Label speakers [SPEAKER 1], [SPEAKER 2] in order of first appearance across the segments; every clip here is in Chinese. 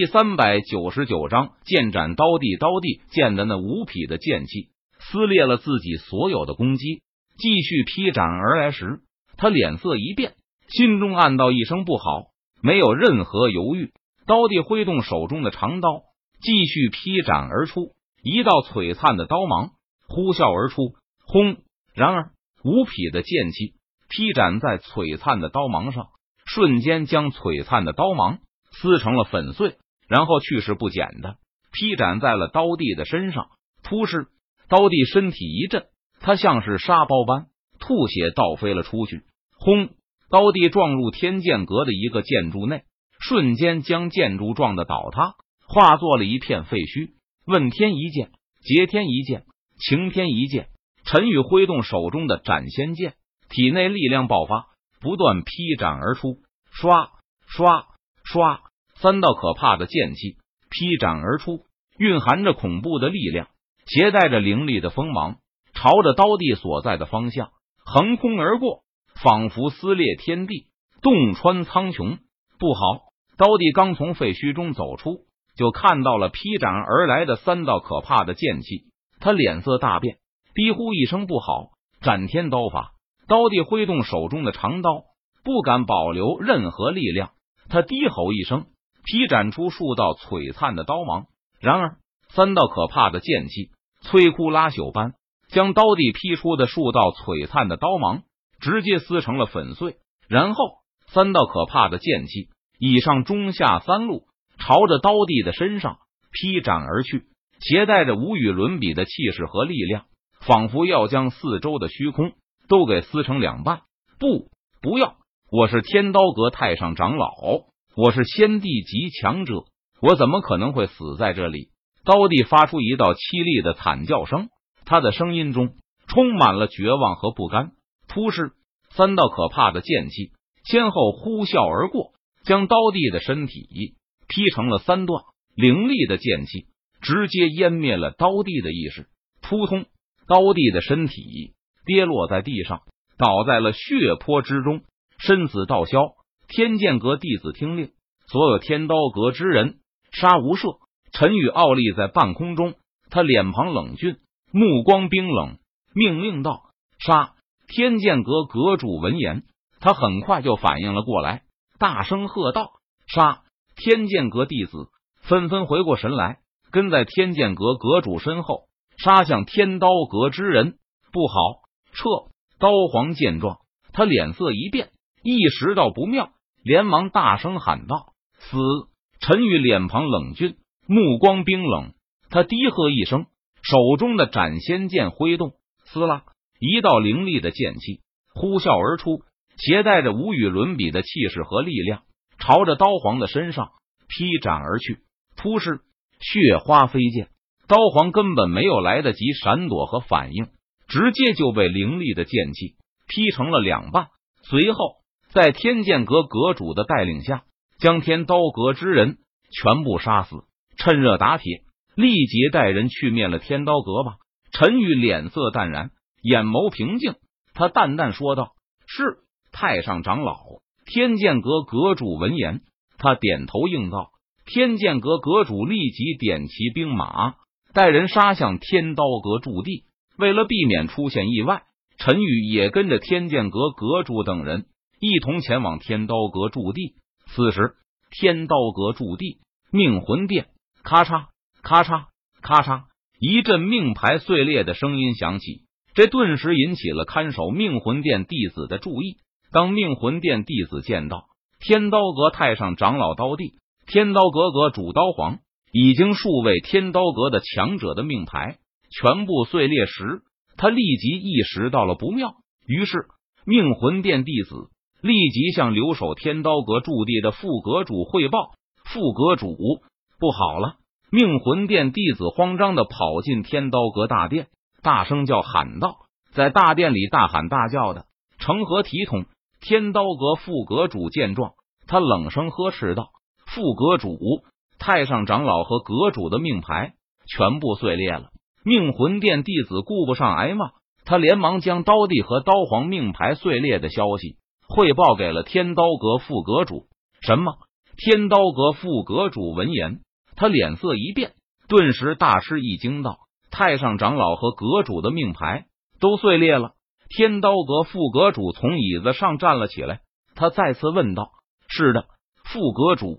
[SPEAKER 1] 第三百九十九章剑斩刀帝。刀帝见的那无匹的剑气撕裂了自己所有的攻击，继续劈斩而来时，他脸色一变，心中暗道一声不好，没有任何犹豫，刀帝挥动手中的长刀，继续劈斩而出。一道璀璨的刀芒呼啸而出，轰！然而无匹的剑气劈斩在璀璨的刀芒上，瞬间将璀璨的刀芒。撕成了粉碎，然后去势不减的劈斩在了刀帝的身上。突施，刀帝身体一震，他像是沙包般吐血倒飞了出去。轰！刀帝撞入天剑阁的一个建筑内，瞬间将建筑撞得倒塌，化作了一片废墟。问天一剑，劫天一剑，擎天一剑。陈宇挥动手中的斩仙剑，体内力量爆发，不断劈斩而出。刷刷刷！三道可怕的剑气劈斩而出，蕴含着恐怖的力量，携带着凌厉的锋芒，朝着刀帝所在的方向横空而过，仿佛撕裂天地，洞穿苍穹。不好！刀帝刚从废墟中走出，就看到了劈斩而来的三道可怕的剑气，他脸色大变，低呼一声：“不好！”斩天刀法！刀帝挥动手中的长刀，不敢保留任何力量，他低吼一声。劈斩出数道璀璨的刀芒，然而三道可怕的剑气摧枯拉朽般将刀帝劈出的数道璀璨的刀芒直接撕成了粉碎。然后三道可怕的剑气以上中下三路朝着刀帝的身上劈斩而去，携带着无与伦比的气势和力量，仿佛要将四周的虚空都给撕成两半。不，不要！我是天刀阁太上长老。我是先帝级强者，我怎么可能会死在这里？刀帝发出一道凄厉的惨叫声，他的声音中充满了绝望和不甘。突施，三道可怕的剑气先后呼啸而过，将刀帝的身体劈成了三段。凌厉的剑气直接湮灭了刀帝的意识。扑通，刀帝的身体跌落在地上，倒在了血泊之中，身死道消。天剑阁弟子听令，所有天刀阁之人杀无赦。陈宇傲立在半空中，他脸庞冷峻，目光冰冷，命令道：“杀！”天剑阁阁主闻言，他很快就反应了过来，大声喝道：“杀！”天剑阁弟子纷纷回过神来，跟在天剑阁阁主身后杀向天刀阁之人。不好，撤！刀皇见状，他脸色一变，意识到不妙。连忙大声喊道：“死！”陈宇脸庞冷峻，目光冰冷。他低喝一声，手中的斩仙剑挥动，撕拉，一道凌厉的剑气呼啸而出，携带着无与伦比的气势和力量，朝着刀皇的身上劈斩而去。突施，血花飞溅，刀皇根本没有来得及闪躲和反应，直接就被凌厉的剑气劈成了两半。随后。在天剑阁阁主的带领下，将天刀阁之人全部杀死。趁热打铁，立即带人去灭了天刀阁吧。陈宇脸色淡然，眼眸平静，他淡淡说道：“是太上长老。”天剑阁阁主闻言，他点头应道。天剑阁阁主立即点齐兵马，带人杀向天刀阁驻地。为了避免出现意外，陈宇也跟着天剑阁阁主等人。一同前往天刀阁驻地。此时，天刀阁驻地命魂殿，咔嚓咔嚓咔嚓，一阵命牌碎裂的声音响起，这顿时引起了看守命魂殿弟子的注意。当命魂殿弟子见到天刀阁太上长老刀帝、天刀阁阁主刀皇已经数位天刀阁的强者的命牌全部碎裂时，他立即意识到了不妙，于是命魂殿弟子。立即向留守天刀阁驻地的副阁主汇报。副阁主，不好了！命魂殿弟子慌张的跑进天刀阁大殿，大声叫喊道：“在大殿里大喊大叫的，成何体统？”天刀阁副阁主见状，他冷声呵斥道：“副阁主，太上长老和阁主的命牌全部碎裂了。”命魂殿弟子顾不上挨骂，他连忙将刀帝和刀皇命牌碎裂的消息。汇报给了天刀阁副阁主。什么？天刀阁副阁主闻言，他脸色一变，顿时大吃一惊，道：“太上长老和阁主的命牌都碎裂了。”天刀阁副阁主从椅子上站了起来，他再次问道：“是的，副阁主，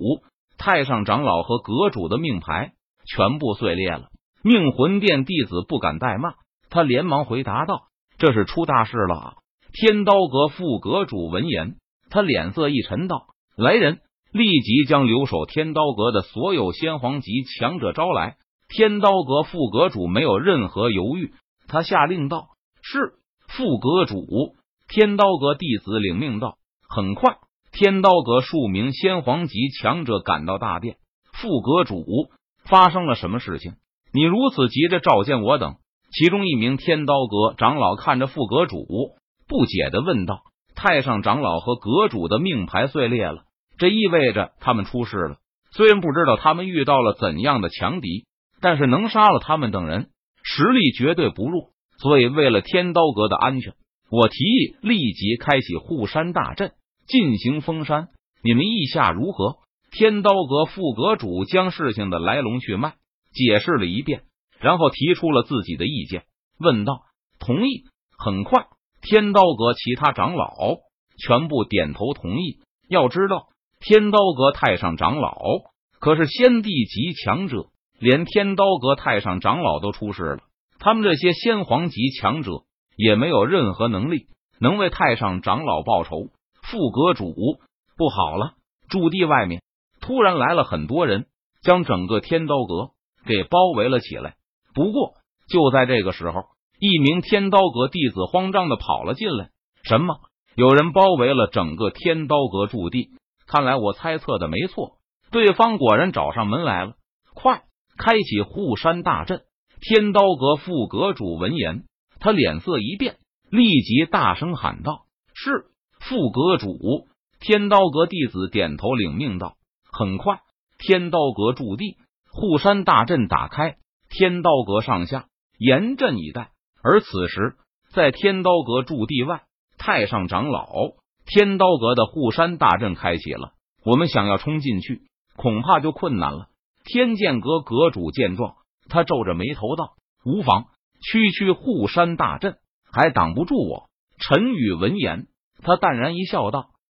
[SPEAKER 1] 太上长老和阁主的命牌全部碎裂了。”命魂殿弟子不敢怠慢，他连忙回答道：“这是出大事了。”天刀阁副阁主闻言，他脸色一沉，道：“来人，立即将留守天刀阁的所有先皇级强者招来。”天刀阁副阁主没有任何犹豫，他下令道：“是副阁主。”天刀阁弟子领命道：“很快，天刀阁数名先皇级强者赶到大殿。副阁主，发生了什么事情？你如此急着召见我等？”其中一名天刀阁长老看着副阁主。不解的问道：“太上长老和阁主的命牌碎裂了，这意味着他们出事了。虽然不知道他们遇到了怎样的强敌，但是能杀了他们等人，实力绝对不弱。所以，为了天刀阁的安全，我提议立即开启护山大阵，进行封山。你们意下如何？”天刀阁副阁主将事情的来龙去脉解释了一遍，然后提出了自己的意见，问道：“同意。”很快。天刀阁其他长老全部点头同意。要知道，天刀阁太上长老可是先帝级强者，连天刀阁太上长老都出事了，他们这些先皇级强者也没有任何能力能为太上长老报仇。副阁主不好了，驻地外面突然来了很多人，将整个天刀阁给包围了起来。不过，就在这个时候。一名天刀阁弟子慌张的跑了进来。什么？有人包围了整个天刀阁驻地？看来我猜测的没错，对方果然找上门来了。快，开启护山大阵！天刀阁副阁主闻言，他脸色一变，立即大声喊道：“是副阁主！”天刀阁弟子点头领命道：“很快，天刀阁驻地护山大阵打开，天刀阁上下严阵以待。”而此时，在天刀阁驻地外，太上长老天刀阁的护山大阵开启了。我们想要冲进去，恐怕就困难了。天剑阁阁主见状，他皱着眉头道：“无妨，区区护山大阵还挡不住我。”陈宇闻言，他淡然一笑，道：“